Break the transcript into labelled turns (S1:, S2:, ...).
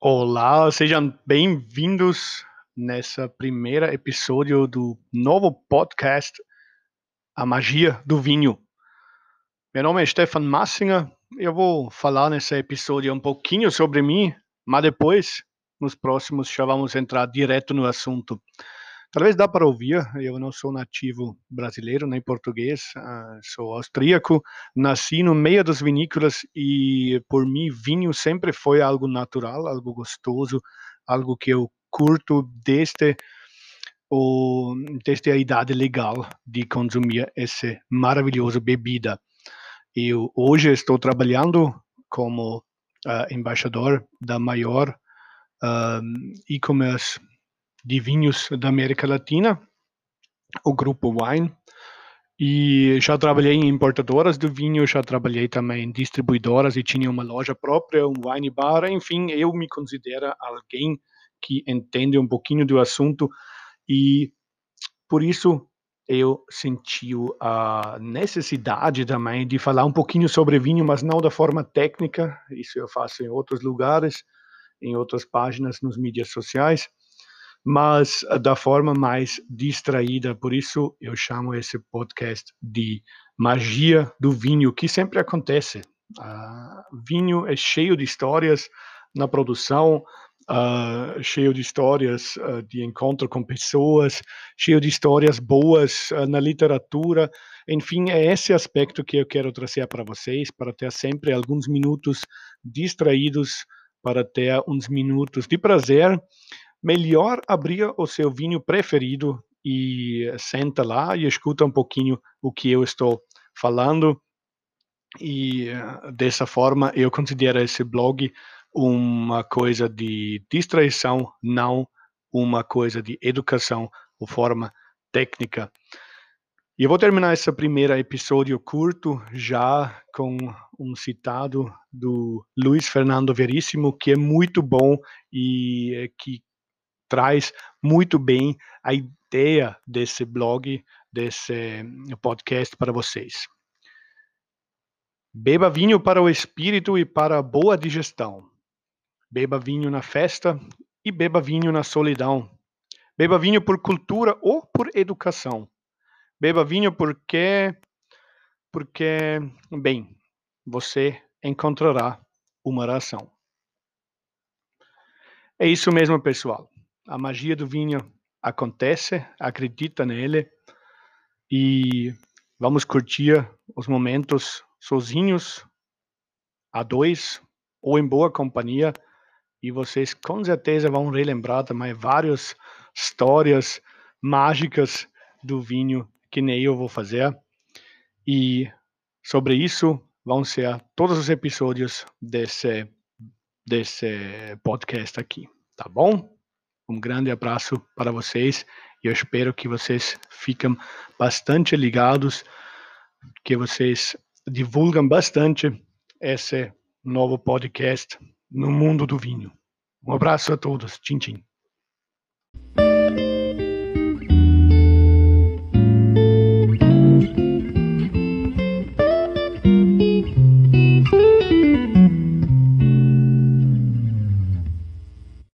S1: Olá, sejam bem-vindos nessa primeira episódio do novo podcast A Magia do Vinho. Meu nome é Stefan Massinger. Eu vou falar nesse episódio um pouquinho sobre mim, mas depois, nos próximos, já vamos entrar direto no assunto. Talvez dá para ouvir, eu não sou nativo brasileiro, nem português, uh, sou austríaco, nasci no meio das vinícolas e, por mim, vinho sempre foi algo natural, algo gostoso, algo que eu curto desde, o, desde a idade legal de consumir essa maravilhosa bebida. Eu hoje estou trabalhando como uh, embaixador da maior uh, e-commerce de vinhos da América Latina, o Grupo Wine. E já trabalhei em importadoras do vinho, já trabalhei também em distribuidoras e tinha uma loja própria, um wine bar. Enfim, eu me considero alguém que entende um pouquinho do assunto e por isso eu senti a necessidade também de falar um pouquinho sobre vinho, mas não da forma técnica. Isso eu faço em outros lugares, em outras páginas nos mídias sociais mas da forma mais distraída. Por isso eu chamo esse podcast de magia do vinho, que sempre acontece. Uh, vinho é cheio de histórias na produção, uh, cheio de histórias uh, de encontro com pessoas, cheio de histórias boas na literatura. Enfim, é esse aspecto que eu quero trazer para vocês, para ter sempre alguns minutos distraídos, para ter uns minutos de prazer melhor abrir o seu vinho preferido e senta lá e escuta um pouquinho o que eu estou falando. E dessa forma eu considero esse blog uma coisa de distraição, não uma coisa de educação ou forma técnica. E eu vou terminar esse primeiro episódio curto já com um citado do Luiz Fernando Veríssimo, que é muito bom e que traz muito bem a ideia desse blog, desse podcast para vocês. Beba vinho para o espírito e para a boa digestão. Beba vinho na festa e beba vinho na solidão. Beba vinho por cultura ou por educação. Beba vinho porque porque bem, você encontrará uma ração. É isso mesmo, pessoal a magia do vinho acontece, acredita nele. E vamos curtir os momentos sozinhos, a dois ou em boa companhia. E vocês com certeza vão relembrar também várias histórias mágicas do vinho que nem eu vou fazer. E sobre isso vão ser todos os episódios desse desse podcast aqui, tá bom? Um grande abraço para vocês e eu espero que vocês fiquem bastante ligados, que vocês divulgam bastante esse novo podcast no mundo do vinho. Um abraço a todos. Tchim, tchim.